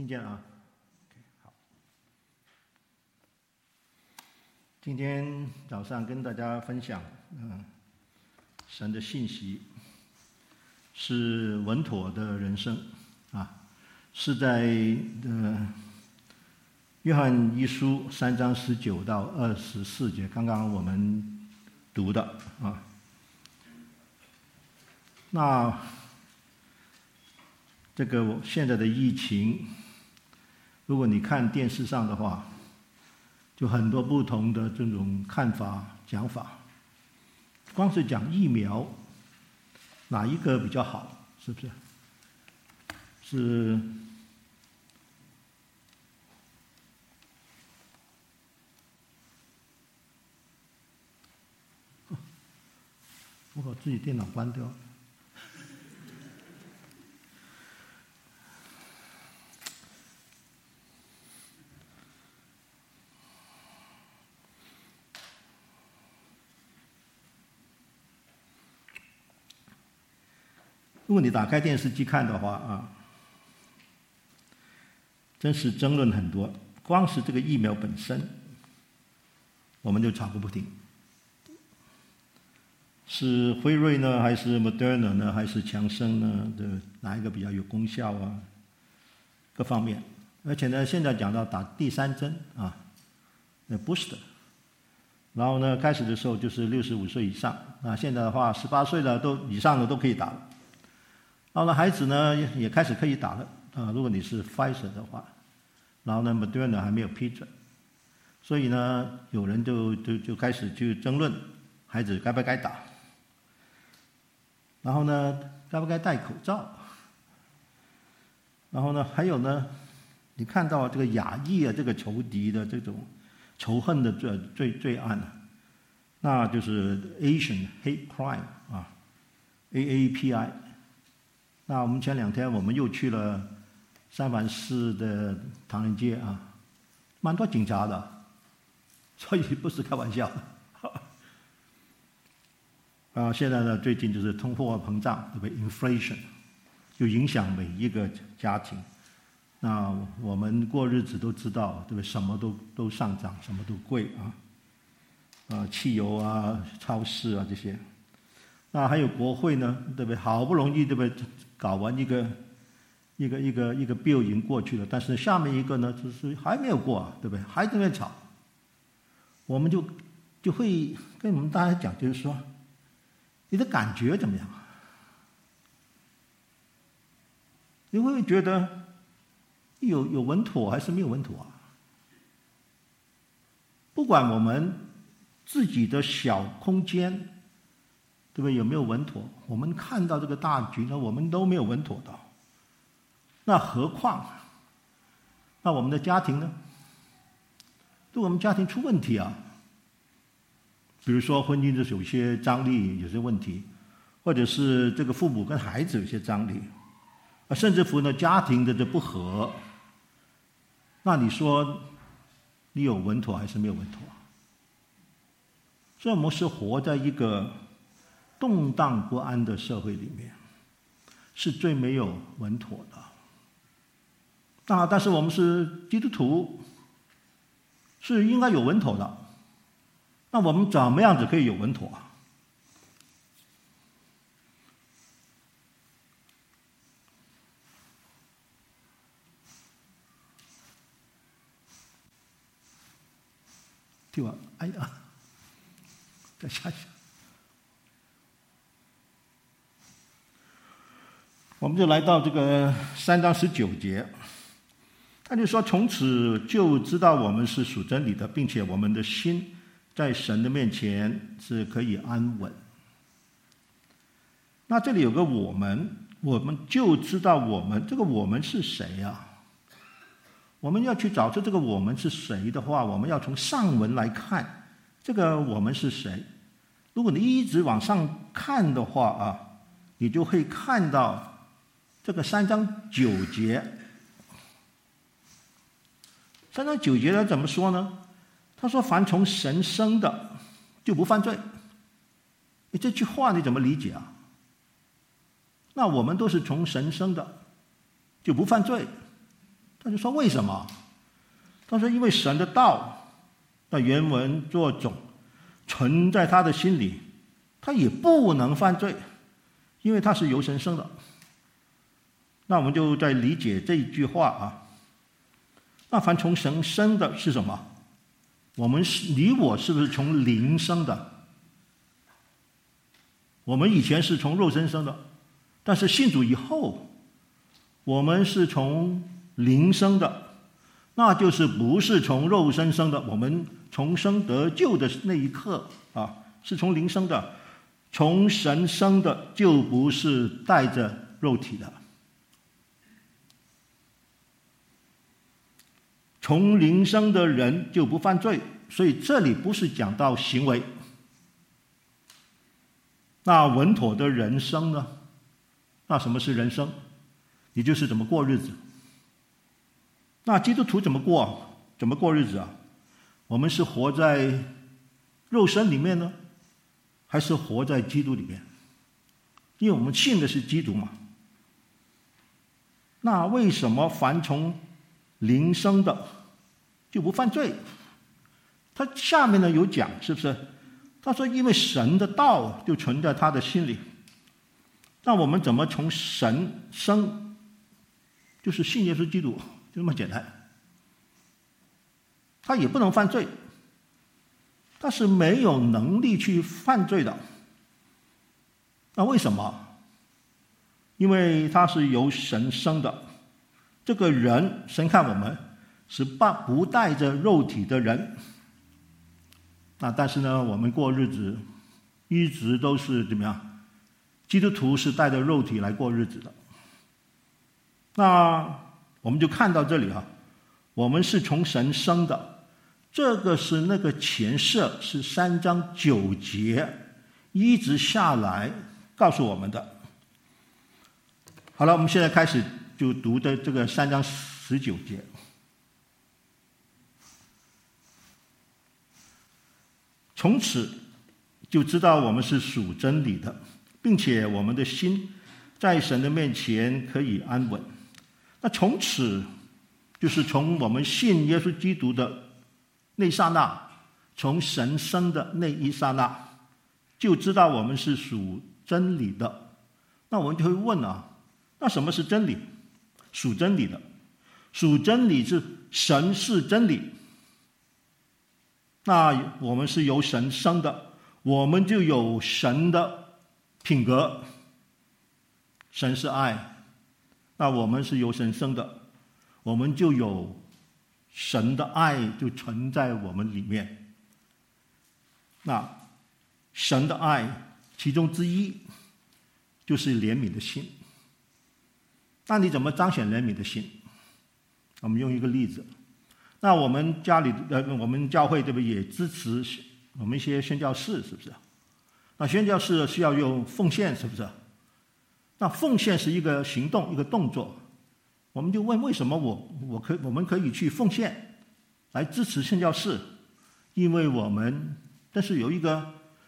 听见啊？OK，好。今天早上跟大家分享，嗯，神的信息是稳妥的人生啊，是在呃约翰一书三章十九到二十四节，刚刚我们读的啊。那这个现在的疫情，如果你看电视上的话，就很多不同的这种看法讲法。光是讲疫苗，哪一个比较好？是不是？是？我把自己电脑关掉。如果你打开电视机看的话啊，真是争论很多。光是这个疫苗本身，我们就吵个不停。是辉瑞呢，还是 Moderna 呢，还是强生呢？的哪一个比较有功效啊？各方面，而且呢，现在讲到打第三针啊，那 Boost，然后呢，开始的时候就是六十五岁以上啊，现在的话，十八岁的都以上的都可以打了。然后呢，孩子呢也也开始可以打了啊。如果你是 Pfizer 的话，然后呢，Moderna 还没有批准，所以呢，有人就就就开始去争论孩子该不该打。然后呢，该不该戴口罩？然后呢，还有呢，你看到这个亚裔啊，这个仇敌的这种仇恨的罪罪罪案，那就是 Asian Hate Crime 啊，AAPI。那我们前两天我们又去了三藩市的唐人街啊，蛮多警察的，所以不是开玩笑。啊，现在呢，最近就是通货膨胀，对不对？Inflation，就影响每一个家庭。那我们过日子都知道，对不对？什么都都上涨，什么都贵啊。啊，汽油啊，超市啊这些。那还有国会呢，对不对？好不容易，对不对？搞完一个一个一个一个 bill 已经过去了，但是下面一个呢，就是还没有过啊，对不对？还在那吵。我们就就会跟我们大家讲，就是说，你的感觉怎么样？你会不会觉得有有稳妥还是没有稳妥啊？不管我们自己的小空间。对不对？有没有稳妥？我们看到这个大局呢，我们都没有稳妥到。那何况，那我们的家庭呢？对我们家庭出问题啊，比如说婚姻的有些张力，有些问题，或者是这个父母跟孩子有些张力，啊，甚至乎呢家庭的这不和，那你说你有稳妥还是没有稳妥？所以我们是活在一个。动荡不安的社会里面，是最没有稳妥的。那但是我们是基督徒，是应该有稳妥的。那我们怎么样子可以有稳妥啊？听完，哎呀，再下去。我们就来到这个三章十九节，他就说：“从此就知道我们是属真理的，并且我们的心在神的面前是可以安稳。”那这里有个“我们”，我们就知道我们这个“我们”是谁呀？我们要去找出这个“我们”是谁的话，我们要从上文来看这个“我们”是谁。如果你一直往上看的话啊，你就会看到。这个三章九节，三章九节他怎么说呢？他说：“凡从神生的，就不犯罪。”你这句话你怎么理解啊？那我们都是从神生的，就不犯罪。他就说为什么？他说因为神的道，那原文作种，存在他的心里，他也不能犯罪，因为他是由神生的。那我们就在理解这一句话啊。那凡从神生的是什么？我们是你我是不是从灵生的？我们以前是从肉身生的，但是信主以后，我们是从灵生的，那就是不是从肉身生的。我们重生得救的那一刻啊，是从灵生的，从神生的就不是带着肉体的。从灵生的人就不犯罪，所以这里不是讲到行为。那稳妥的人生呢？那什么是人生？也就是怎么过日子。那基督徒怎么过？怎么过日子啊？我们是活在肉身里面呢，还是活在基督里面？因为我们信的是基督嘛。那为什么凡从灵生的就不犯罪？他下面呢有讲，是不是？他说：“因为神的道就存在他的心里，那我们怎么从神生？就是信耶稣基督，就这么简单。他也不能犯罪，他是没有能力去犯罪的。那为什么？因为他是由神生的，这个人，神看我们是不不带着肉体的人。”那但是呢，我们过日子一直都是怎么样？基督徒是带着肉体来过日子的。那我们就看到这里哈，我们是从神生的，这个是那个前设，是三章九节一直下来告诉我们的。好了，我们现在开始就读的这个三章十九节。从此就知道我们是属真理的，并且我们的心在神的面前可以安稳。那从此就是从我们信耶稣基督的那一刹那，从神生的那一刹那，就知道我们是属真理的。那我们就会问啊，那什么是真理？属真理的，属真理是神是真理。那我们是由神生的，我们就有神的品格。神是爱，那我们是由神生的，我们就有神的爱就存在我们里面。那神的爱其中之一就是怜悯的心。那你怎么彰显人民的心？我们用一个例子。那我们家里呃，我们教会对不也支持我们一些宣教士，是不是？那宣教士需要用奉献，是不是？那奉献是一个行动，一个动作。我们就问：为什么我我可我们可以去奉献来支持宣教士？因为我们但是有一个，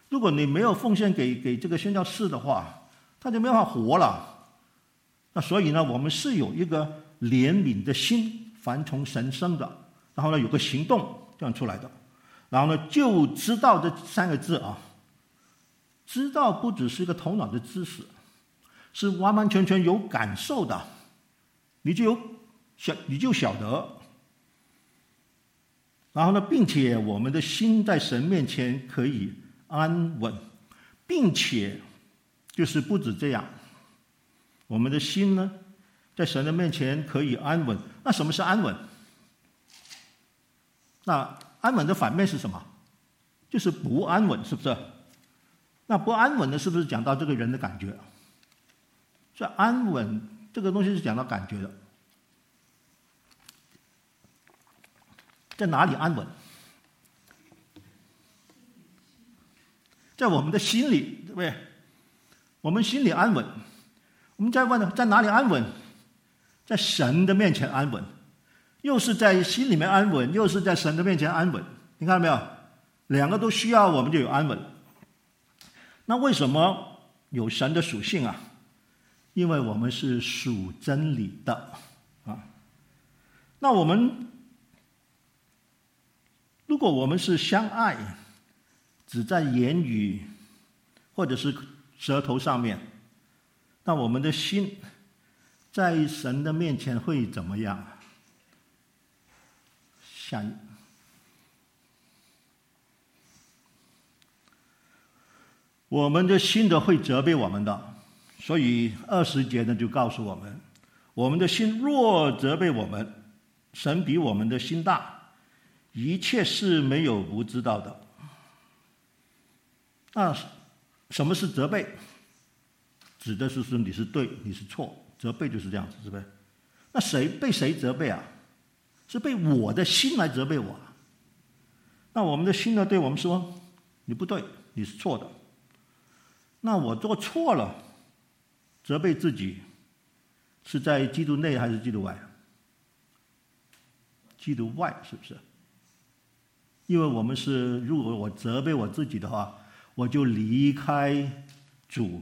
如果你没有奉献给给这个宣教士的话，他就没法活了。那所以呢，我们是有一个怜悯的心，凡从神生的。然后呢，有个行动这样出来的，然后呢，就知道这三个字啊，知道不只是一个头脑的知识，是完完全全有感受的，你就有晓你就晓得。然后呢，并且我们的心在神面前可以安稳，并且就是不止这样，我们的心呢，在神的面前可以安稳。那什么是安稳？那安稳的反面是什么？就是不安稳，是不是？那不安稳的，是不是讲到这个人的感觉？所以安稳这个东西是讲到感觉的，在哪里安稳？在我们的心里，对不对？我们心里安稳。我们再问呢，在哪里安稳？在神的面前安稳。又是在心里面安稳，又是在神的面前安稳，你看到没有？两个都需要，我们就有安稳。那为什么有神的属性啊？因为我们是属真理的啊。那我们，如果我们是相爱，只在言语或者是舌头上面，那我们的心在神的面前会怎么样？下一，我们的心都会责备我们的，所以二十节呢就告诉我们：我们的心若责备我们，神比我们的心大，一切是没有不知道的。那什么是责备？指的是说你是对，你是错。责备就是这样子，是不是？那谁被谁责备啊？是被我的心来责备我。那我们的心呢，对我们说：“你不对，你是错的。”那我做错了，责备自己，是在基督内还是基督外？基督外，是不是？因为我们是，如果我责备我自己的话，我就离开主。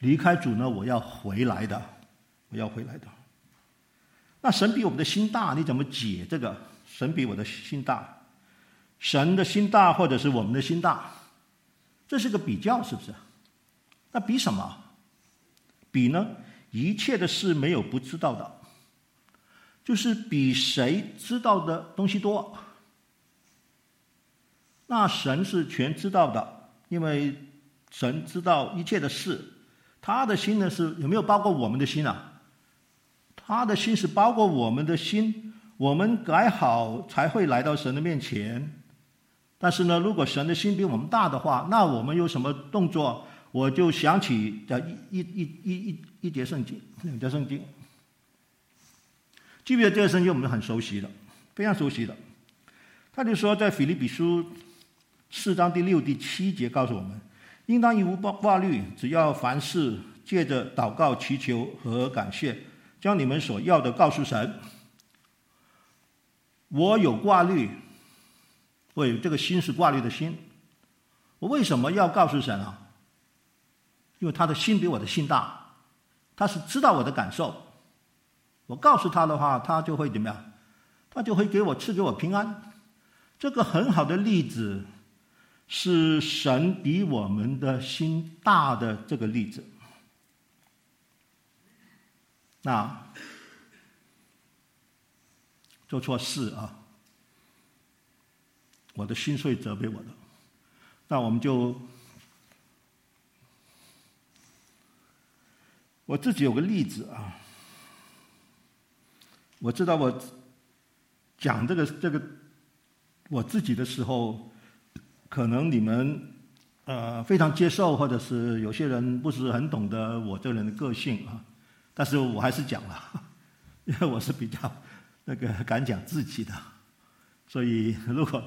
离开主呢，我要回来的，我要回来的。那神比我们的心大，你怎么解这个？神比我的心大，神的心大，或者是我们的心大，这是个比较，是不是？那比什么？比呢？一切的事没有不知道的。就是比谁知道的东西多，那神是全知道的，因为神知道一切的事，他的心呢是有没有包括我们的心啊？他的心是包括我们的心，我们改好才会来到神的面前。但是呢，如果神的心比我们大的话，那我们有什么动作？我就想起的一一一一一一节圣经，两节圣经。记不记得这个圣经我们很熟悉的，非常熟悉的。他就说，在腓立比书四章第六、第七节告诉我们，应当以无挂虑，只要凡事借着祷告、祈求和感谢，将你们所要的告诉神。我有挂虑，我有这个心是挂虑的心。我为什么要告诉神啊？因为他的心比我的心大，他是知道我的感受。我告诉他的话，他就会怎么样？他就会给我赐给我平安。这个很好的例子是神比我们的心大的这个例子。那做错事啊，我的心碎责备我的。那我们就我自己有个例子啊。我知道我讲这个这个我自己的时候，可能你们呃非常接受，或者是有些人不是很懂得我这人的个性啊。但是我还是讲了，因为我是比较那个敢讲自己的，所以如果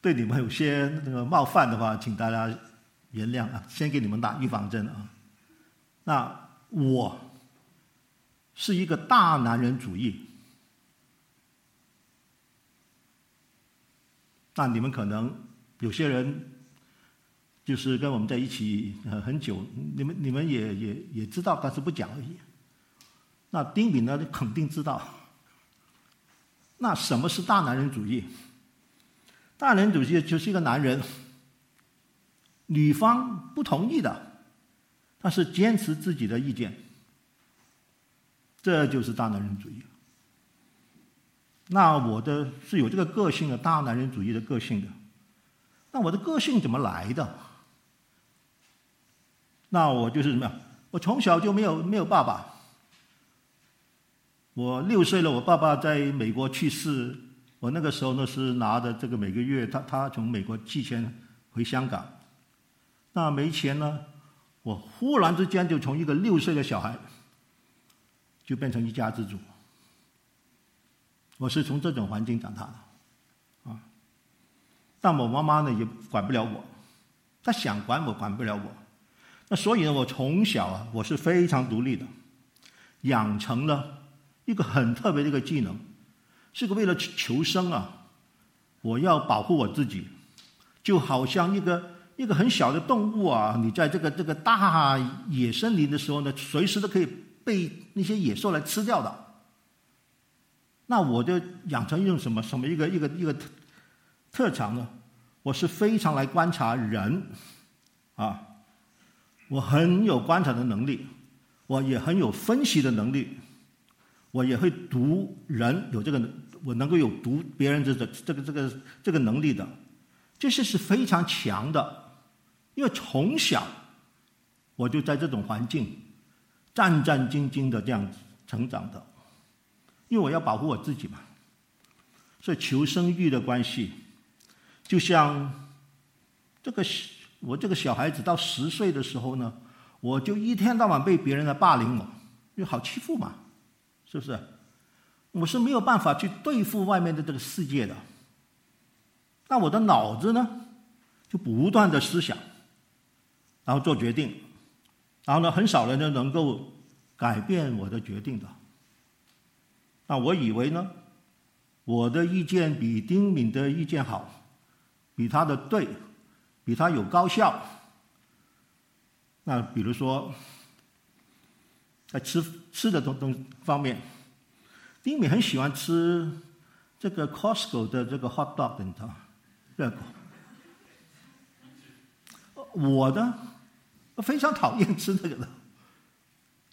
对你们有些那个冒犯的话，请大家原谅啊。先给你们打预防针啊。那我是一个大男人主义。那你们可能有些人就是跟我们在一起很久，你们你们也也也知道，但是不讲而已。那丁敏呢，肯定知道。那什么是大男人主义？大男人主义就是一个男人，女方不同意的，但是坚持自己的意见，这就是大男人主义。那我的是有这个个性的，大男人主义的个性的。那我的个性怎么来的？那我就是什么呀？我从小就没有没有爸爸。我六岁了，我爸爸在美国去世。我那个时候呢是拿着这个每个月他他从美国寄钱回香港。那没钱呢，我忽然之间就从一个六岁的小孩，就变成一家之主。我是从这种环境长大的，但我妈妈呢也管不了我，她想管我管不了我，那所以呢，我从小啊我是非常独立的，养成了一个很特别的一个技能，是个为了求生啊，我要保护我自己，就好像一个一个很小的动物啊，你在这个这个大野森林的时候呢，随时都可以被那些野兽来吃掉的。那我就养成一种什么什么一个一个一个特长呢？我是非常来观察人，啊，我很有观察的能力，我也很有分析的能力，我也会读人，有这个我能够有读别人这个这个这个这个能力的，这些是非常强的，因为从小我就在这种环境战战兢兢的这样成长的，因为我要保护我自己嘛，所以求生欲的关系。就像这个我这个小孩子到十岁的时候呢，我就一天到晚被别人来霸凌我，因为好欺负嘛，是不是？我是没有办法去对付外面的这个世界的。那我的脑子呢，就不断的思想，然后做决定，然后呢，很少人呢能够改变我的决定的。那我以为呢，我的意见比丁敏的意见好。比他的对，比他有高效。那比如说，在吃吃的东东方面，丁敏很喜欢吃这个 Costco 的这个 hot dog，你知道吗？热狗。我呢，非常讨厌吃那个的。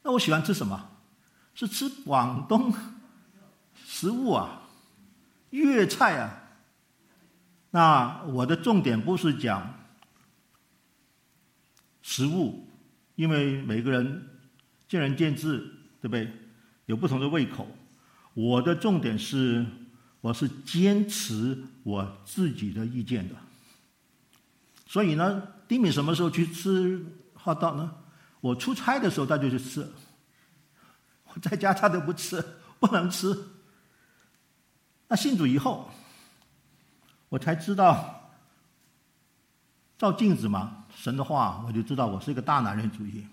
那我喜欢吃什么？是吃广东食物啊，粤菜啊。那我的重点不是讲食物，因为每个人见仁见智，对不对？有不同的胃口。我的重点是，我是坚持我自己的意见的。所以呢，丁敏什么时候去吃 hot dog 呢？我出差的时候他就去吃，我在家他都不吃，不能吃。那信主以后。我才知道，照镜子嘛，神的话，我就知道我是一个大男人主义。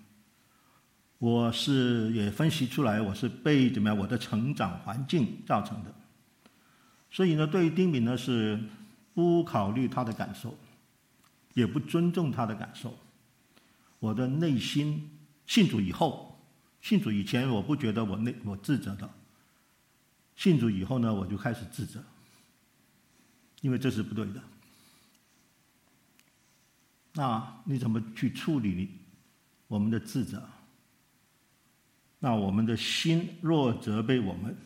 我是也分析出来，我是被怎么样我的成长环境造成的。所以呢，对于丁敏呢，是不考虑他的感受，也不尊重他的感受。我的内心信主以后，信主以前我不觉得我内我自责的，信主以后呢，我就开始自责。因为这是不对的，那你怎么去处理我们的智者？那我们的心若责备我们，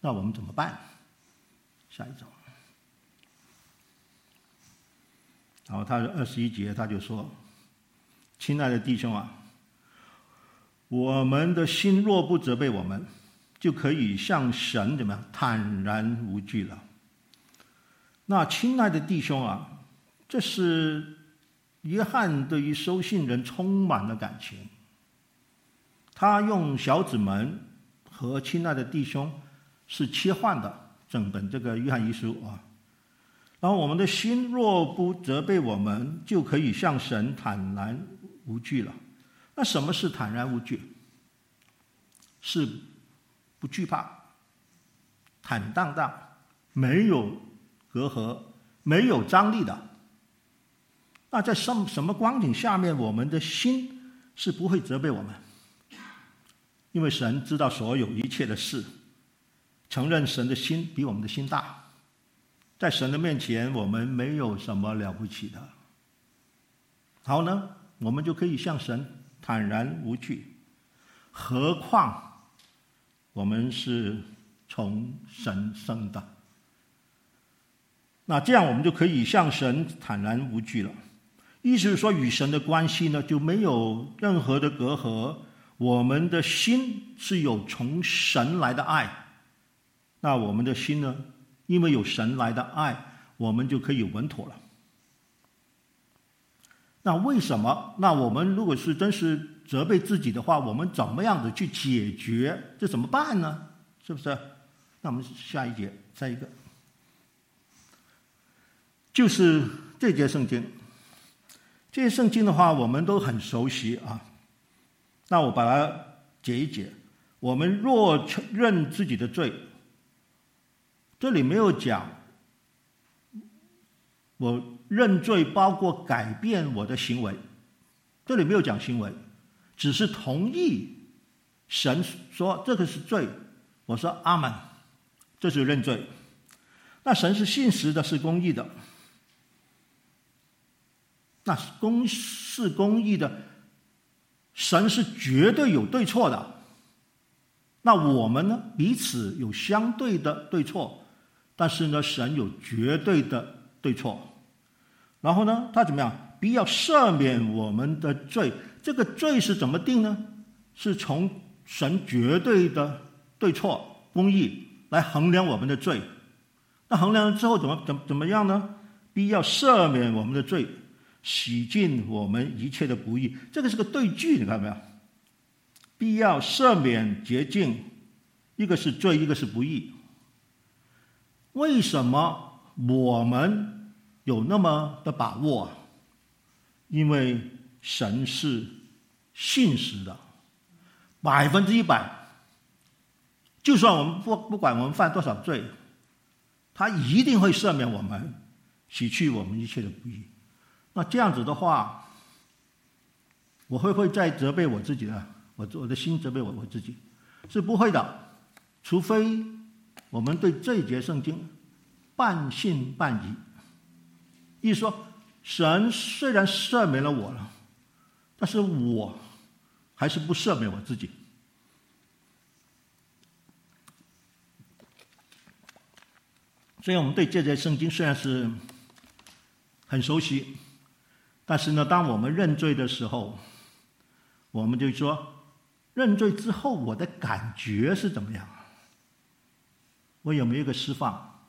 那我们怎么办？下一章，然后他二十一节他就说：“亲爱的弟兄啊，我们的心若不责备我们，就可以向神怎么样坦然无惧了。”那亲爱的弟兄啊，这是约翰对于收信人充满了感情。他用小子们和亲爱的弟兄是切换的，整本这个约翰遗书啊。然后我们的心若不责备我们，就可以向神坦然无惧了。那什么是坦然无惧？是不惧怕，坦荡荡，没有。隔阂没有张力的，那在什什么光景下面，我们的心是不会责备我们，因为神知道所有一切的事，承认神的心比我们的心大，在神的面前，我们没有什么了不起的。好呢，我们就可以向神坦然无惧，何况我们是从神生的。那这样我们就可以向神坦然无惧了。意思是说，与神的关系呢，就没有任何的隔阂。我们的心是有从神来的爱，那我们的心呢，因为有神来的爱，我们就可以稳妥了。那为什么？那我们如果是真是责备自己的话，我们怎么样子去解决？这怎么办呢？是不是？那我们下一节再一个。就是这节圣经，这些圣经的话，我们都很熟悉啊。那我把它解一解。我们若承认自己的罪，这里没有讲我认罪包括改变我的行为，这里没有讲行为，只是同意神说这个是罪，我说阿门，这是认罪。那神是信实的，是公义的。那公是公义的，神是绝对有对错的。那我们呢？彼此有相对的对错，但是呢，神有绝对的对错。然后呢，他怎么样？必要赦免我们的罪。这个罪是怎么定呢？是从神绝对的对错、公义来衡量我们的罪。那衡量了之后怎么怎怎么样呢？必要赦免我们的罪，洗净我们一切的不义。这个是个对句，你看到没有？必要赦免洁净，一个是罪，一个是不义。为什么我们有那么的把握？因为神是信实的，百分之一百。就算我们不不管我们犯多少罪，他一定会赦免我们，洗去我们一切的不义。那这样子的话，我会不会再责备我自己呢？我我的心责备我我自己，是不会的，除非我们对这一节圣经半信半疑。意思说，神虽然赦免了我了，但是我还是不赦免我自己。所以我们对这节圣经虽然是很熟悉，但是呢，当我们认罪的时候，我们就说。认罪之后，我的感觉是怎么样？我有没有一个释放？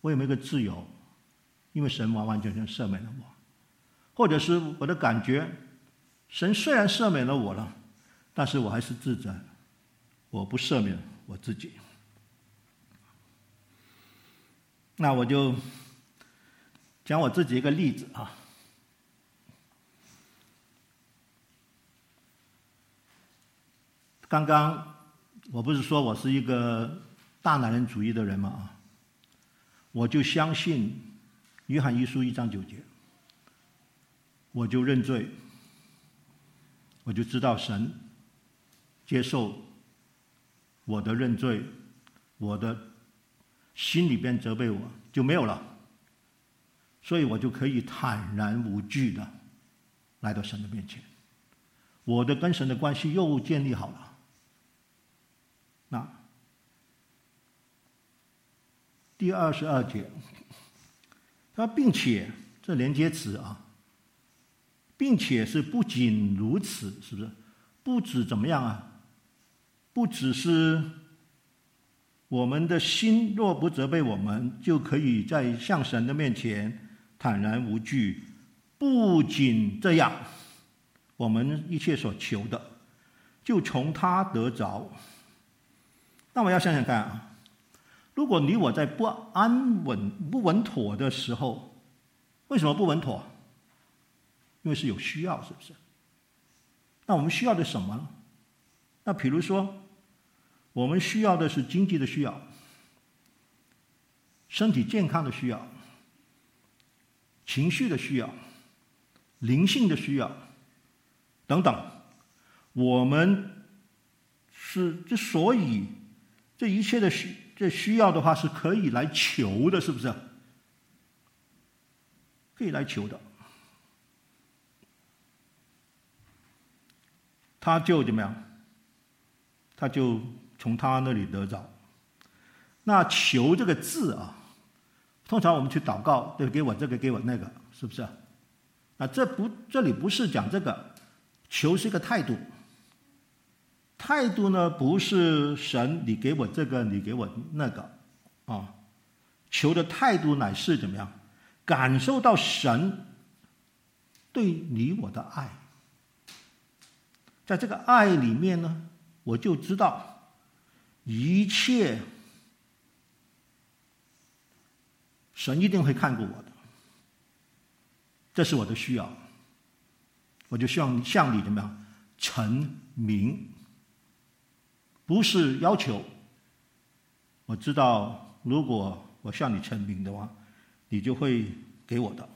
我有没有一个自由？因为神完完全全赦免了我，或者是我的感觉，神虽然赦免了我了，但是我还是自责，我不赦免我自己。那我就讲我自己一个例子啊。刚刚我不是说我是一个大男人主义的人吗？啊，我就相信约翰一书一章九节，我就认罪，我就知道神接受我的认罪，我的心里边责备我。就没有了，所以我就可以坦然无惧的来到神的面前，我的跟神的关系又建立好了。那第二十二节，他并且这连接词啊，并且是不仅如此，是不是？不止怎么样啊？不只是我们的心若不责备我们，就可以在向神的面前坦然无惧。不仅这样，我们一切所求的，就从他得着。那我要想想看啊，如果你我在不安稳、不稳妥的时候，为什么不稳妥？因为是有需要，是不是？那我们需要的什么呢？那比如说，我们需要的是经济的需要、身体健康的需要、情绪的需要、灵性的需要等等。我们是之所以。这一切的需这需要的话是可以来求的，是不是？可以来求的，他就怎么样？他就从他那里得着。那“求”这个字啊，通常我们去祷告，就给我这个，给我那个，是不是？啊，这不，这里不是讲这个，求是一个态度。态度呢，不是神，你给我这个，你给我那个，啊，求的态度乃是怎么样？感受到神对你我的爱，在这个爱里面呢，我就知道一切神一定会看顾我的，这是我的需要，我就希望向你怎么样？成明。不是要求，我知道，如果我向你陈明的话，你就会给我的。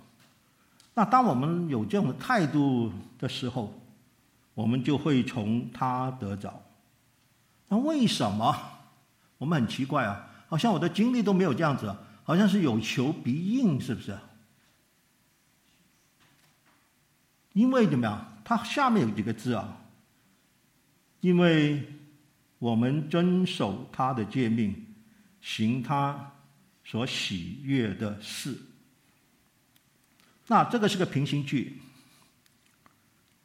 那当我们有这种态度的时候，我们就会从他得着。那为什么？我们很奇怪啊，好像我的经历都没有这样子，好像是有求必应，是不是？因为怎么样？它下面有几个字啊？因为我们遵守他的诫命，行他所喜悦的事。那这个是个平行句，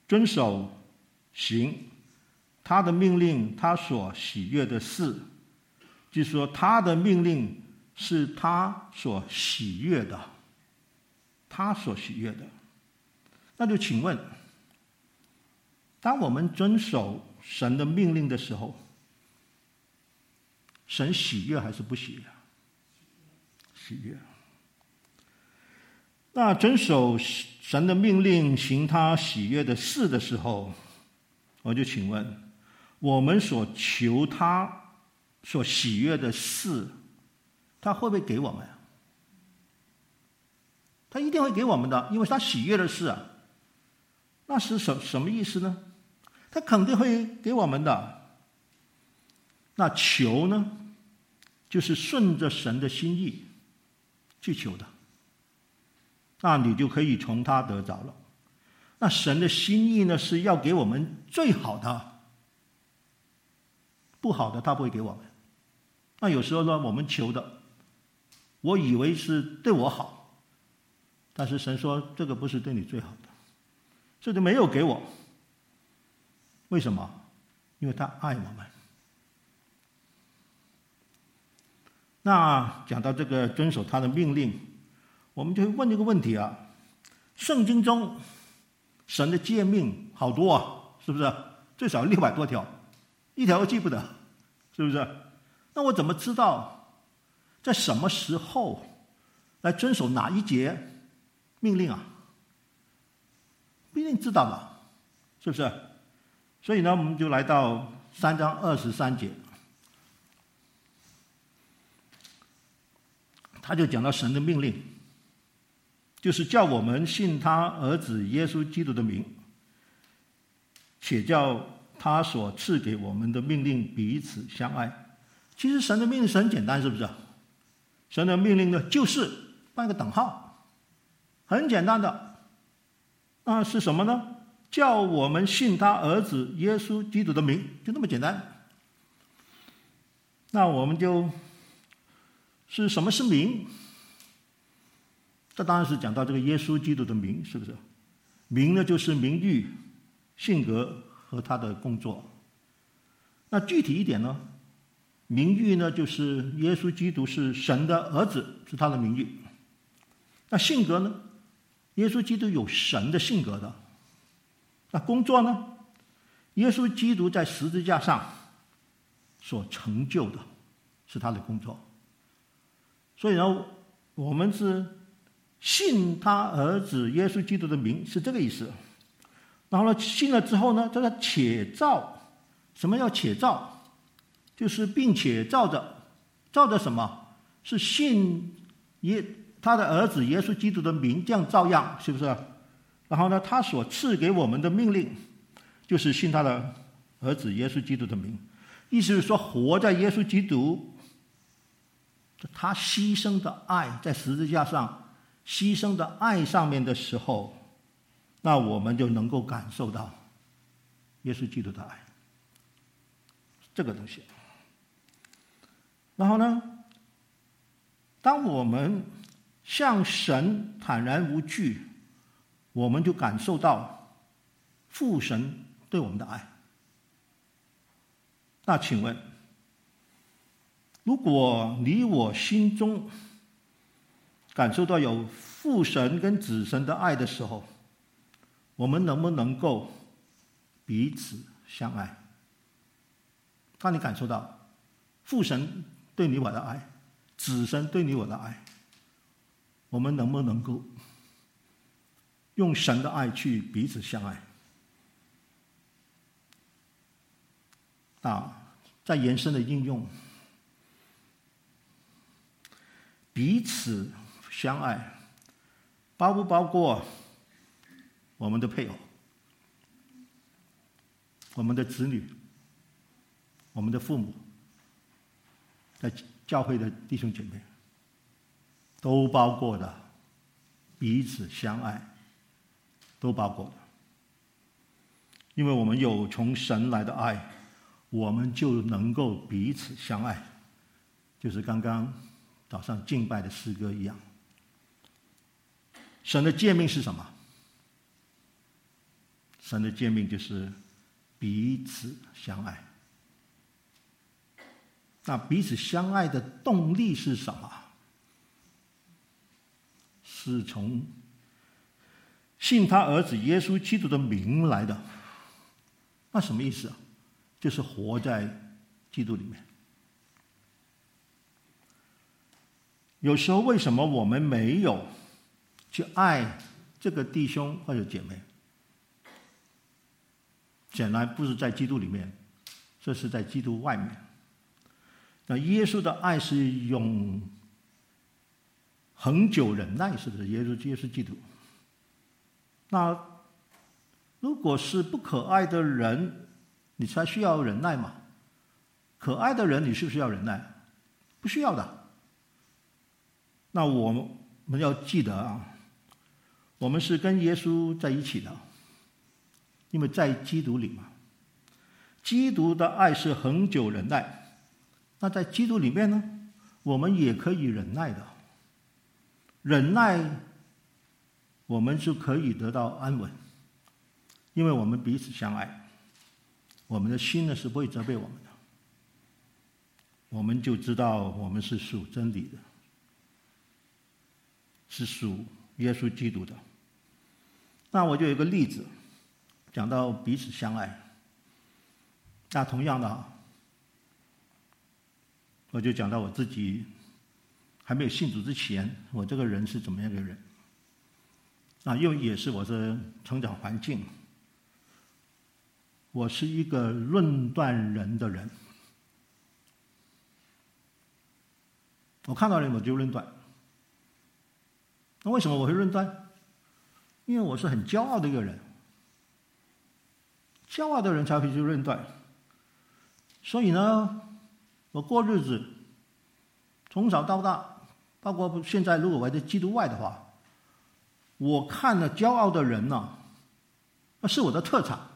遵守行他的命令，他所喜悦的事，就是说他的命令是他所喜悦的，他所喜悦的。那就请问，当我们遵守神的命令的时候，神喜悦还是不喜悦？喜悦。那遵守神的命令，行他喜悦的事的时候，我就请问，我们所求他所喜悦的事，他会不会给我们？他一定会给我们的，因为他喜悦的事啊。那是什什么意思呢？他肯定会给我们的。那求呢，就是顺着神的心意去求的。那你就可以从他得着了。那神的心意呢，是要给我们最好的，不好的他不会给我们。那有时候呢，我们求的，我以为是对我好，但是神说这个不是对你最好的。这就没有给我，为什么？因为他爱我们。那讲到这个遵守他的命令，我们就会问一个问题啊：圣经中神的诫命好多啊，是不是？最少六百多条，一条都记不得，是不是？那我怎么知道在什么时候来遵守哪一节命令啊？不一定知道吧，是不是？所以呢，我们就来到三章二十三节，他就讲到神的命令，就是叫我们信他儿子耶稣基督的名，且叫他所赐给我们的命令彼此相爱。其实神的命令是很简单，是不是？神的命令呢，就是放一个等号，很简单的。那是什么呢？叫我们信他儿子耶稣基督的名，就那么简单。那我们就是什么是名？这当然是讲到这个耶稣基督的名，是不是？名呢，就是名誉、性格和他的工作。那具体一点呢？名誉呢，就是耶稣基督是神的儿子，是他的名誉。那性格呢？耶稣基督有神的性格的，那工作呢？耶稣基督在十字架上所成就的，是他的工作。所以呢，我们是信他儿子耶稣基督的名，是这个意思。然后呢，信了之后呢，这个且照，什么叫且照？就是并且照着，照着什么？是信耶。他的儿子耶稣基督的名，这样照样，是不是？然后呢，他所赐给我们的命令，就是信他的儿子耶稣基督的名。意思是说，活在耶稣基督，他牺牲的爱，在十字架上牺牲的爱上面的时候，那我们就能够感受到耶稣基督的爱，这个东西。然后呢，当我们向神坦然无惧，我们就感受到父神对我们的爱。那请问，如果你我心中感受到有父神跟子神的爱的时候，我们能不能够彼此相爱？当你感受到父神对你我的爱，子神对你我的爱。我们能不能够用神的爱去彼此相爱？啊，在延伸的应用，彼此相爱，包不包括我们的配偶、我们的子女、我们的父母，在教会的弟兄姐妹，都包括的彼此相爱，都包括的。因为我们有从神来的爱，我们就能够彼此相爱，就是刚刚早上敬拜的诗歌一样。神的诫命是什么？神的诫命就是彼此相爱。那彼此相爱的动力是什么？是从信他儿子耶稣基督的名来的。那什么意思啊？就是活在基督里面。有时候为什么我们没有去爱这个弟兄或者姐妹？显然不是在基督里面，这是在基督外面。那耶稣的爱是永恒久忍耐，是不是？耶稣耶稣基督。那。如果是不可爱的人，你才需要忍耐嘛？可爱的人，你是不是要忍耐？不需要的。那我们我们要记得啊，我们是跟耶稣在一起的，因为在基督里嘛。基督的爱是恒久忍耐，那在基督里面呢，我们也可以忍耐的。忍耐，我们就可以得到安稳。因为我们彼此相爱，我们的心呢是不会责备我们的，我们就知道我们是属真理的，是属耶稣基督的。那我就有个例子，讲到彼此相爱。那同样的，我就讲到我自己还没有信主之前，我这个人是怎么样的人？啊，又也是我的成长环境。我是一个论断人的人，我看到人我就论断。那为什么我会论断？因为我是很骄傲的一个人，骄傲的人才会去论断。所以呢，我过日子从小到大，包括现在，如果我在基督外的话，我看了骄傲的人呢，那是我的特长。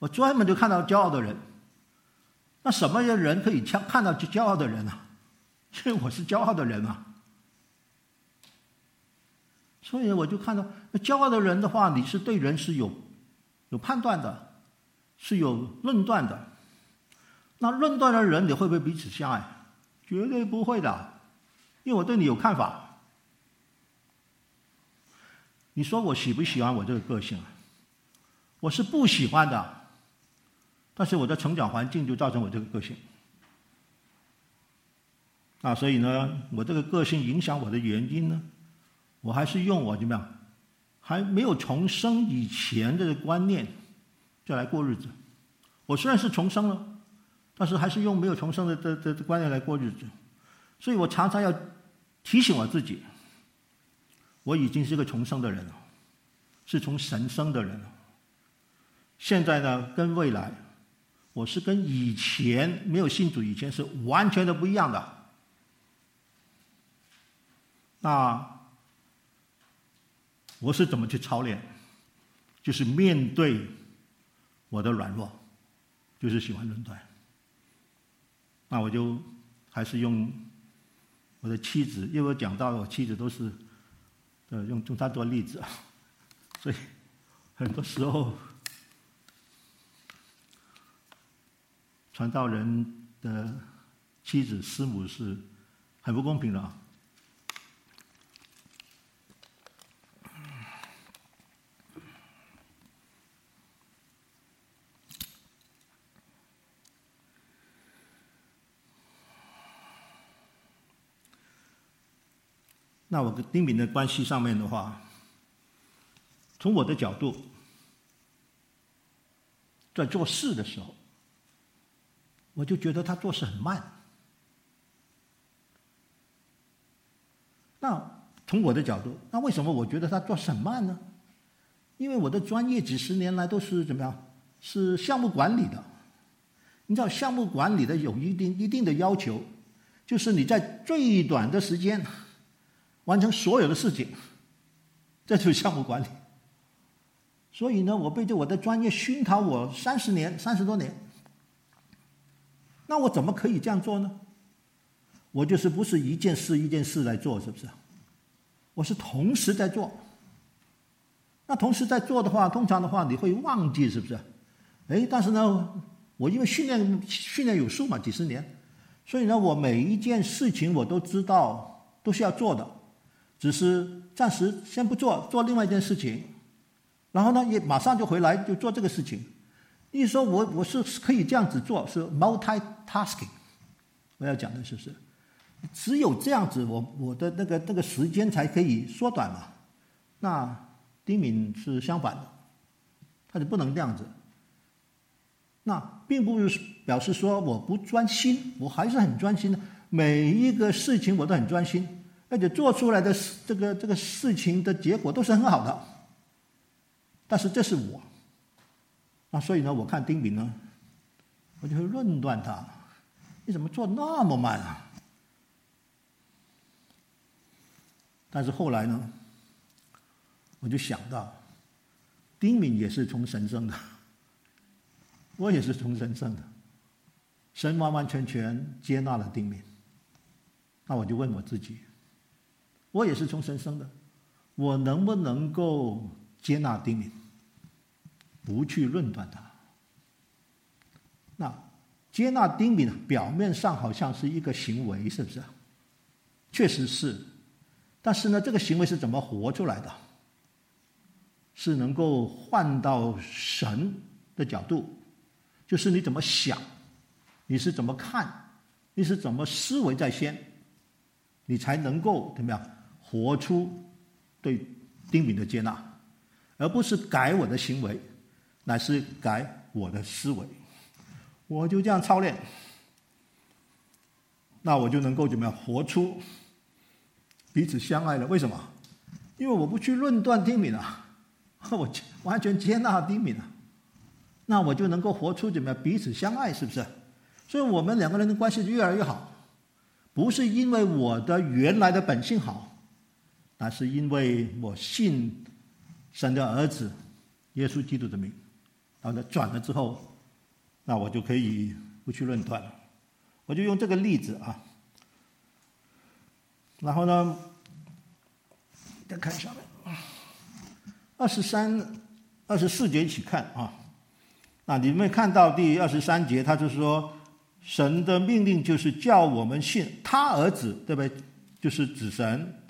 我专门就看到骄傲的人，那什么人可以看看到骄傲的人啊？因为我是骄傲的人嘛，所以我就看到那骄傲的人的话，你是对人是有有判断的，是有论断的。那论断的人，你会不会彼此相爱？绝对不会的，因为我对你有看法。你说我喜不喜欢我这个个性啊？我是不喜欢的。但是我的成长环境就造成我这个个性，啊，所以呢，我这个个性影响我的原因呢，我还是用我怎么样，还没有重生以前的观念，就来过日子。我虽然是重生了，但是还是用没有重生的的的观念来过日子，所以我常常要提醒我自己，我已经是个重生的人了，是从神生的人了。现在呢，跟未来。我是跟以前没有信主以前是完全的不一样的。那我是怎么去操练？就是面对我的软弱，就是喜欢论断。那我就还是用我的妻子，因为我讲到我妻子都是呃用用她做例子啊，所以很多时候。传道人的妻子师母是很不公平的啊。那我跟丁敏的关系上面的话，从我的角度，在做事的时候。我就觉得他做事很慢。那从我的角度，那为什么我觉得他做事很慢呢？因为我的专业几十年来都是怎么样？是项目管理的。你知道项目管理的有一定一定的要求，就是你在最短的时间完成所有的事情，这就是项目管理。所以呢，我被这我的专业熏陶我三十年、三十多年，那我怎么可以这样做呢？我就是不是一件事一件事来做，是不是？我是同时在做。那同时在做的话，通常的话你会忘记，是不是？哎，但是呢，我因为训练训练有素嘛，几十年，所以呢，我每一件事情我都知道都是要做的，只是暂时先不做，做另外一件事情。然后呢，也马上就回来就做这个事情。意思说我我是可以这样子做，是 multitasking。我要讲的是不是？只有这样子，我我的那个那个时间才可以缩短嘛。那丁敏是相反的，他就不能这样子。那并不是表示说我不专心，我还是很专心的。每一个事情我都很专心，而且做出来的这个这个事情的结果都是很好的。但是这是我，那所以呢，我看丁敏呢，我就会论断他，你怎么做那么慢啊？但是后来呢，我就想到，丁敏也是从神圣的，我也是从神圣的，神完完全全接纳了丁敏，那我就问我自己，我也是从神生的，我能不能够？接纳丁敏，不去论断他。那接纳丁敏，表面上好像是一个行为，是不是？确实是，但是呢，这个行为是怎么活出来的？是能够换到神的角度，就是你怎么想，你是怎么看，你是怎么思维在先，你才能够怎么样活出对丁敏的接纳。而不是改我的行为，乃是改我的思维。我就这样操练，那我就能够怎么样活出彼此相爱了？为什么？因为我不去论断丁敏了，我完全接纳丁敏了，那我就能够活出怎么样彼此相爱？是不是？所以我们两个人的关系就越来越好，不是因为我的原来的本性好，而是因为我信。神的儿子，耶稣基督的名，然后呢转了之后，那我就可以不去论断了。我就用这个例子啊，然后呢，再看下面，二十三、二十四节一起看啊。那你们看到第二十三节，他就说，神的命令就是叫我们信他儿子，对不对？就是子神。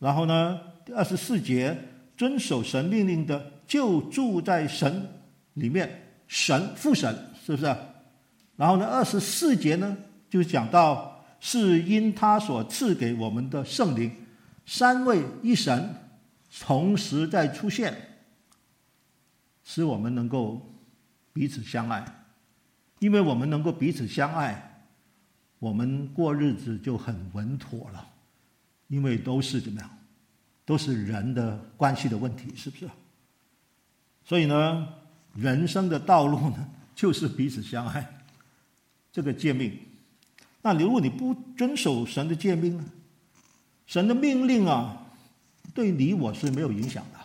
然后呢，第二十四节。遵守神命令的，就住在神里面。神父神是不是？然后呢，二十四节呢，就讲到是因他所赐给我们的圣灵，三位一神同时在出现，使我们能够彼此相爱。因为我们能够彼此相爱，我们过日子就很稳妥了。因为都是怎么样？都是人的关系的问题，是不是？所以呢，人生的道路呢，就是彼此相爱，这个诫命。那如果你不遵守神的诫命呢？神的命令啊，对你我是没有影响的。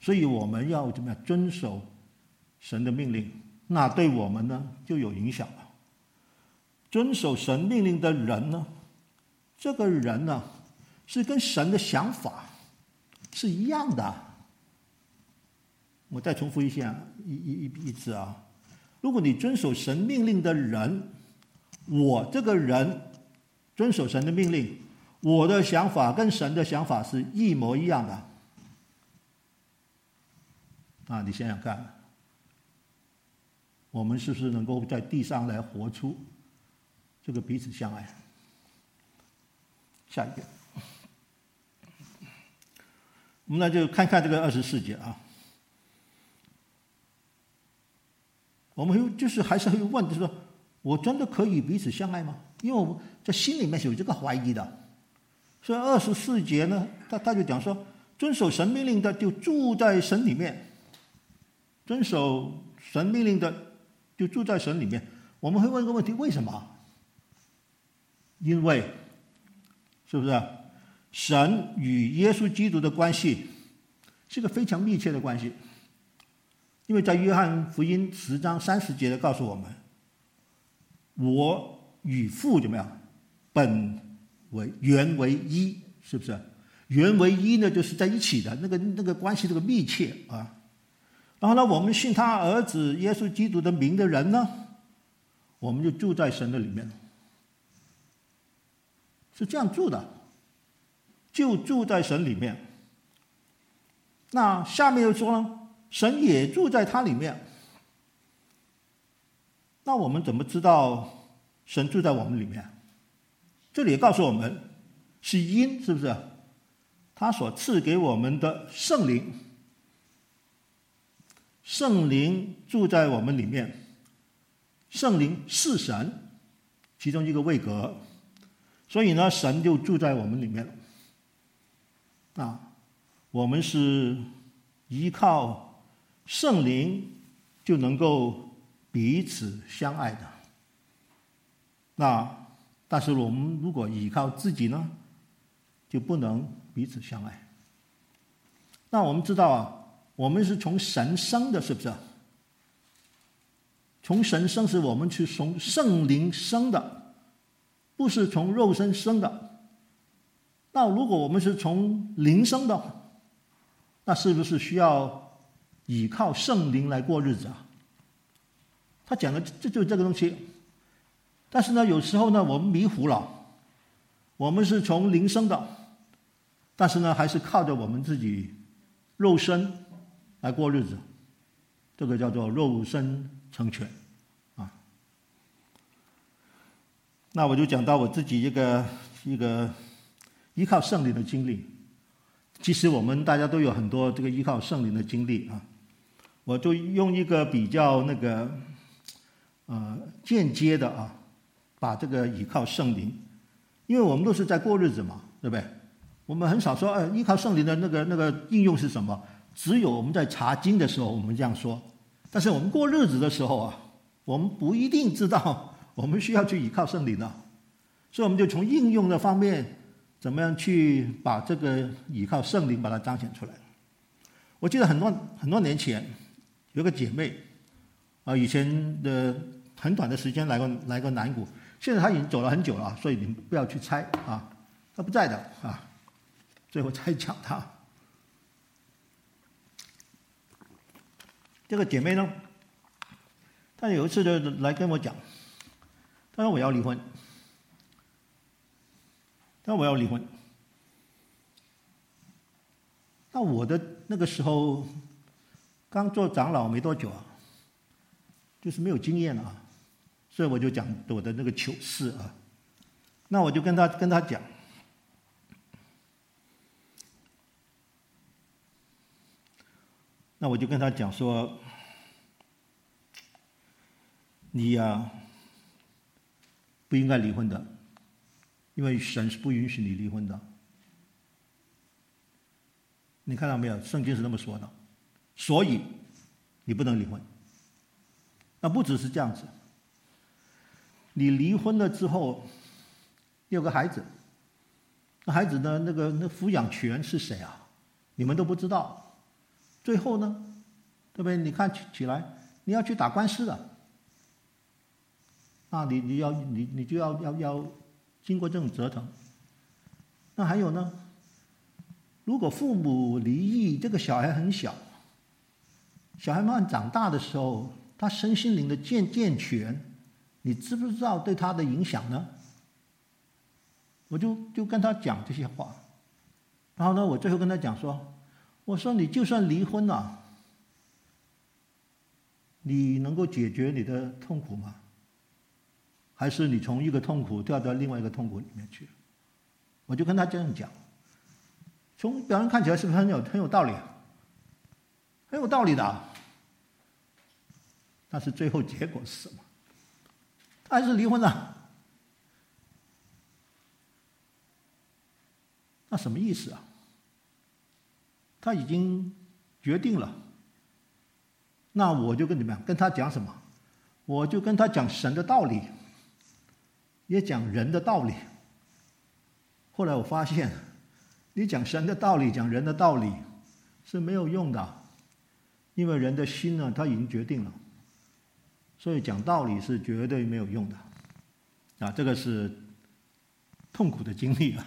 所以我们要怎么样遵守神的命令？那对我们呢就有影响了。遵守神命令的人呢，这个人呢？是跟神的想法是一样的。我再重复一下一一一一次啊！如果你遵守神命令的人，我这个人遵守神的命令，我的想法跟神的想法是一模一样的。啊，你想想看，我们是不是能够在地上来活出这个彼此相爱？下一个。我们那就看看这个二十四节啊。我们就是还是会问，就是说我真的可以彼此相爱吗？因为我们在心里面是有这个怀疑的。所以二十四节呢，他他就讲说，遵守神命令的就住在神里面，遵守神命令的就住在神里面。我们会问一个问题：为什么？因为是不是神与耶稣基督的关系是个非常密切的关系？因为在约翰福音十章三十节的告诉我们，我与父怎么样？本为原为一，是不是？原为一呢，就是在一起的那个那个关系，这个密切啊。然后呢，我们信他儿子耶稣基督的名的人呢，我们就住在神的里面，是这样住的，就住在神里面。那下面又说呢，神也住在他里面。那我们怎么知道神住在我们里面？这里也告诉我们，是因，是不是？他所赐给我们的圣灵。圣灵住在我们里面，圣灵是神，其中一个位格，所以呢，神就住在我们里面了。啊，我们是依靠圣灵就能够彼此相爱的。那但是我们如果依靠自己呢，就不能彼此相爱。那我们知道啊。我们是从神生的，是不是？从神生是我们去从圣灵生的，不是从肉身生的。那如果我们是从灵生的，那是不是需要依靠圣灵来过日子啊？他讲的这就这个东西。但是呢，有时候呢，我们迷糊了。我们是从灵生的，但是呢，还是靠着我们自己肉身。来过日子，这个叫做肉身成全，啊。那我就讲到我自己一个一个依靠圣灵的经历。其实我们大家都有很多这个依靠圣灵的经历啊。我就用一个比较那个呃间接的啊，把这个依靠圣灵，因为我们都是在过日子嘛，对不对？我们很少说，哎，依靠圣灵的那个那个应用是什么？只有我们在查经的时候，我们这样说；但是我们过日子的时候啊，我们不一定知道我们需要去依靠圣灵的，所以我们就从应用的方面，怎么样去把这个依靠圣灵把它彰显出来。我记得很多很多年前，有个姐妹啊，以前的很短的时间来过来过南谷，现在她已经走了很久了，所以你们不要去猜啊，她不在的啊，最后才讲她。这个姐妹呢，她有一次就来跟我讲，他说我要离婚，他说我要离婚。那我的那个时候刚做长老没多久啊，就是没有经验啊，所以我就讲我的那个糗事啊。那我就跟他跟他讲，那我就跟他讲说。你呀、不应该离婚的，因为神是不允许你离婚的。你看到没有？圣经是那么说的，所以你不能离婚。那不只是这样子，你离婚了之后，有个孩子，那孩子的？那个那抚养权是谁啊？你们都不知道。最后呢，对不对？你看起起来，你要去打官司的。那，你你要你你就要要要经过这种折腾。那还有呢？如果父母离异，这个小孩很小，小孩慢慢长大的时候，他身心灵的健健全，你知不知道对他的影响呢？我就就跟他讲这些话，然后呢，我最后跟他讲说，我说你就算离婚了，你能够解决你的痛苦吗？还是你从一个痛苦掉到另外一个痛苦里面去？我就跟他这样讲，从表面看起来是不是很有很有道理？很有道理的，但是最后结果是什么？他还是离婚了。那什么意思啊？他已经决定了，那我就跟你们跟他讲什么？我就跟他讲神的道理。也讲人的道理。后来我发现，你讲神的道理，讲人的道理是没有用的，因为人的心呢，他已经决定了，所以讲道理是绝对没有用的。啊，这个是痛苦的经历啊。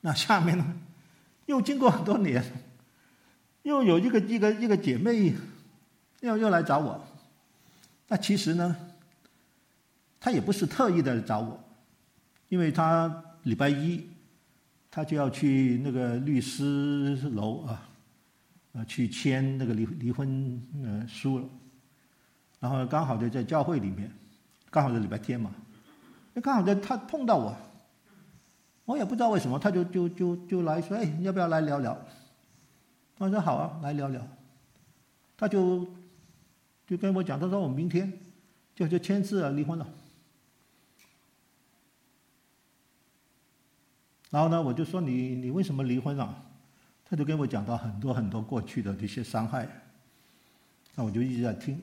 那下面呢，又经过很多年，又有一个一个一个姐妹又又来找我。那其实呢，他也不是特意的找我，因为他礼拜一他就要去那个律师楼啊，呃，去签那个离离婚呃书了。然后刚好就在教会里面，刚好是礼拜天嘛。刚好在他碰到我，我也不知道为什么，他就就就就来说：“哎，要不要来聊聊？”我说：“好啊，来聊聊。”他就就跟我讲，他说：“我明天就就签字啊，离婚了。”然后呢，我就说：“你你为什么离婚啊？”他就跟我讲到很多很多过去的这些伤害，那我就一直在听，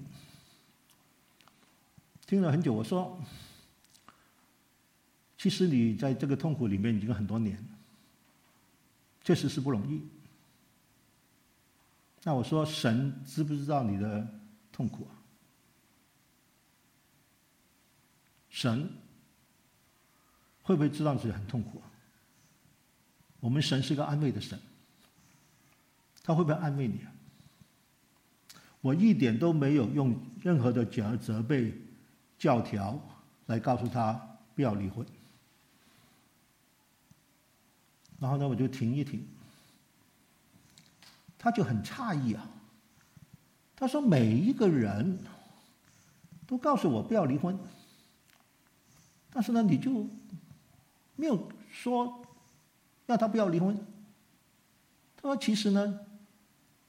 听了很久。我说。其实你在这个痛苦里面已经很多年，确实是不容易。那我说，神知不知道你的痛苦啊？神会不会知道你很痛苦啊？我们神是个安慰的神，他会不会安慰你啊？我一点都没有用任何的责责备、教条来告诉他不要离婚。然后呢，我就停一停。他就很诧异啊，他说：“每一个人都告诉我不要离婚，但是呢，你就没有说让他不要离婚。”他说：“其实呢，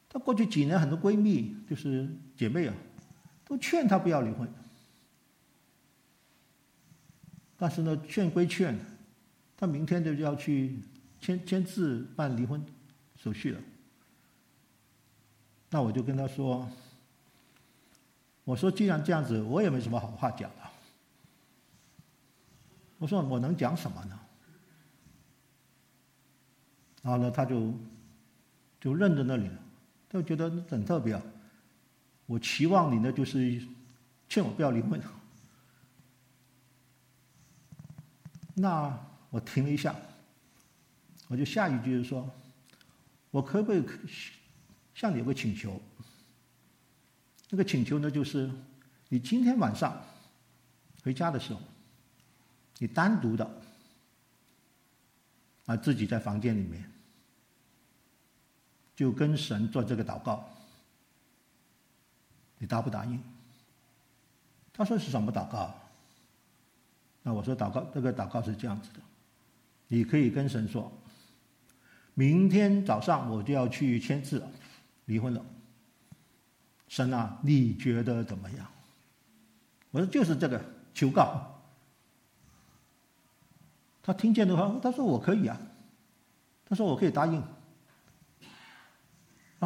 他过去几年很多闺蜜就是姐妹啊，都劝他不要离婚，但是呢，劝归劝，他明天就要去。”签签字办离婚手续了，那我就跟他说：“我说既然这样子，我也没什么好话讲了。我说我能讲什么呢？”然后呢，他就就愣在那里了，他就觉得很特别。我期望你呢，就是劝我不要离婚。那我停了一下。我就下一句就是说，我可不可以向你有个请求？那个请求呢，就是你今天晚上回家的时候，你单独的啊，自己在房间里面就跟神做这个祷告，你答不答应？他说是什么祷告？那我说祷告，这个祷告是这样子的，你可以跟神说。明天早上我就要去签字了，离婚了。神啊，你觉得怎么样？我说就是这个求告。他听见的话，他说我可以啊，他说我可以答应。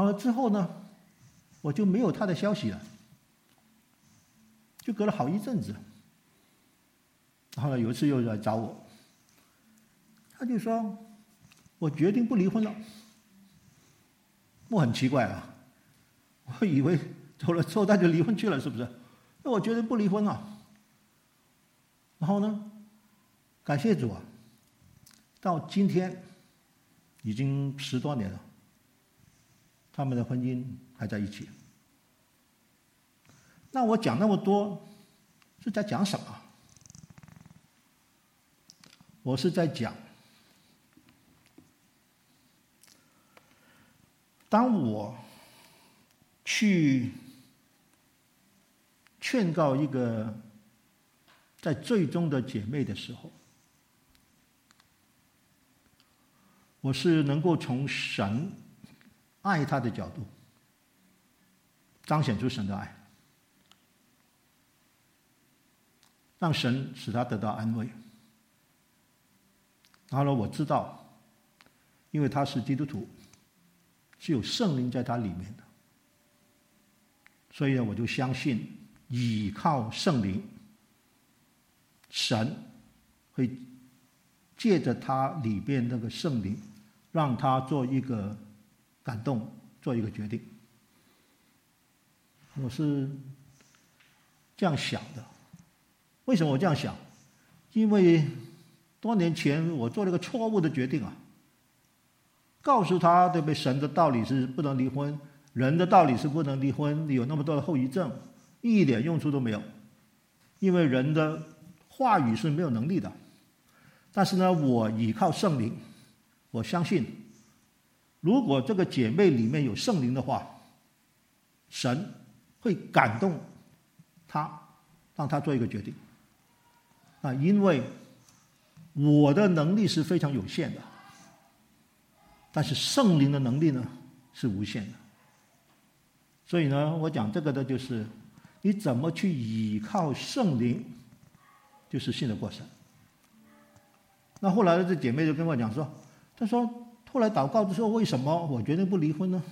然后之后呢，我就没有他的消息了，就隔了好一阵子。然后呢，有一次又来找我，他就说。我决定不离婚了，我很奇怪啊，我以为走了之后他就离婚去了，是不是？那我决定不离婚了。然后呢，感谢主啊，到今天已经十多年了，他们的婚姻还在一起。那我讲那么多是在讲什么？我是在讲。当我去劝告一个在最终的姐妹的时候，我是能够从神爱他的角度彰显出神的爱，让神使他得到安慰。然后呢，我知道，因为他是基督徒。是有圣灵在他里面的，所以呢，我就相信，倚靠圣灵，神会借着他里边那个圣灵，让他做一个感动，做一个决定。我是这样想的。为什么我这样想？因为多年前我做了一个错误的决定啊。告诉他，对不对？神的道理是不能离婚，人的道理是不能离婚，有那么多的后遗症，一点用处都没有。因为人的话语是没有能力的。但是呢，我依靠圣灵，我相信，如果这个姐妹里面有圣灵的话，神会感动她，让她做一个决定。啊，因为我的能力是非常有限的。但是圣灵的能力呢，是无限的。所以呢，我讲这个的就是，你怎么去依靠圣灵，就是信得过神。那后来这姐妹就跟我讲说，她说后来祷告的时候，为什么我决定不离婚呢？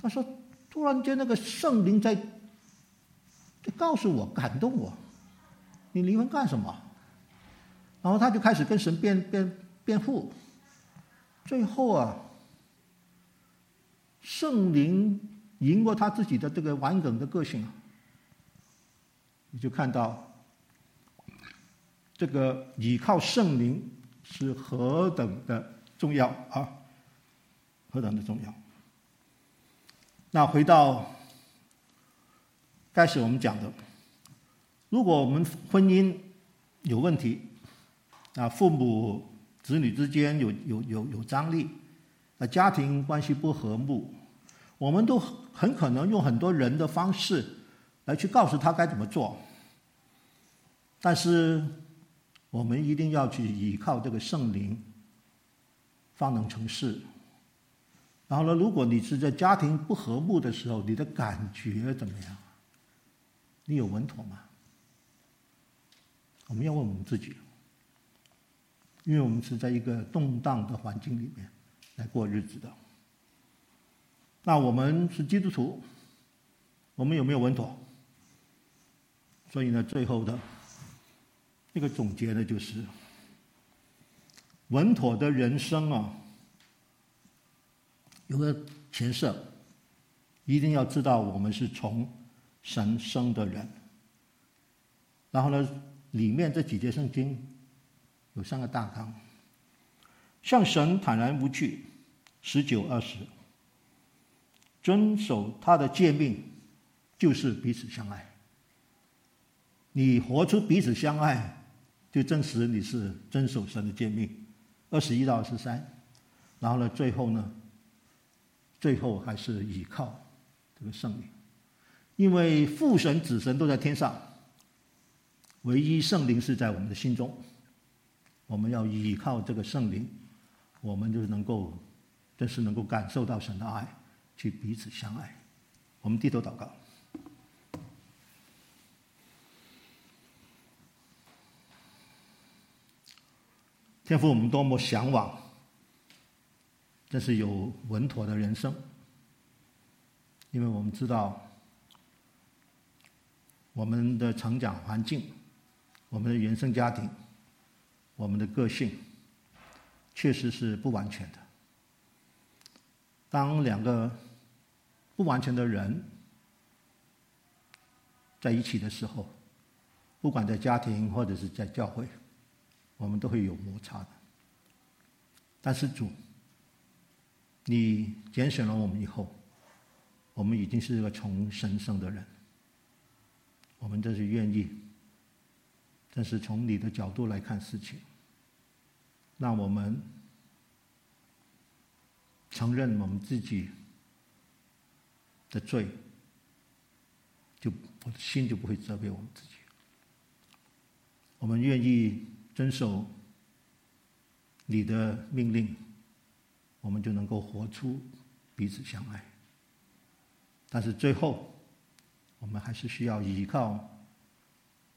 他说突然间那个圣灵在，就告诉我，感动我，你离婚干什么？然后他就开始跟神辩辩辩护。最后啊，圣灵赢过他自己的这个顽梗的个性，你就看到这个依靠圣灵是何等的重要啊，何等的重要。那回到开始我们讲的，如果我们婚姻有问题，啊，父母。子女之间有有有有张力，啊，家庭关系不和睦，我们都很可能用很多人的方式来去告诉他该怎么做。但是我们一定要去依靠这个圣灵，方能成事。然后呢，如果你是在家庭不和睦的时候，你的感觉怎么样？你有稳妥吗？我们要问我们自己。因为我们是在一个动荡的环境里面来过日子的，那我们是基督徒，我们有没有稳妥？所以呢，最后的那个总结呢，就是稳妥的人生啊，有个前设，一定要知道我们是从神生的人。然后呢，里面这几节圣经。有三个大纲，向神坦然无惧，十九二十，遵守他的诫命，就是彼此相爱。你活出彼此相爱，就证实你是遵守神的诫命。二十一到二十三，然后呢，最后呢，最后还是依靠这个圣灵，因为父神、子神都在天上，唯一圣灵是在我们的心中。我们要依靠这个圣灵，我们就能够，真是能够感受到神的爱，去彼此相爱。我们低头祷告，天父，我们多么向往，这是有稳妥的人生，因为我们知道，我们的成长环境，我们的原生家庭。我们的个性确实是不完全的。当两个不完全的人在一起的时候，不管在家庭或者是在教会，我们都会有摩擦的。但是主，你拣选了我们以后，我们已经是一个从神圣的人，我们这是愿意，这是从你的角度来看事情。让我们承认我们自己的罪，就我的心就不会责备我们自己。我们愿意遵守你的命令，我们就能够活出彼此相爱。但是最后，我们还是需要依靠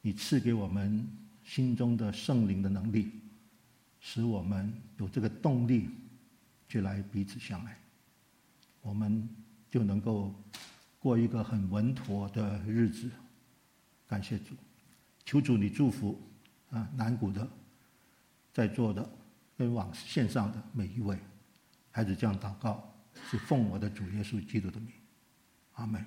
你赐给我们心中的圣灵的能力。使我们有这个动力，去来彼此相爱，我们就能够过一个很稳妥的日子。感谢主，求主你祝福啊南谷的，在座的跟网线上的每一位，孩子这样祷告，是奉我的主耶稣基督的名，阿门。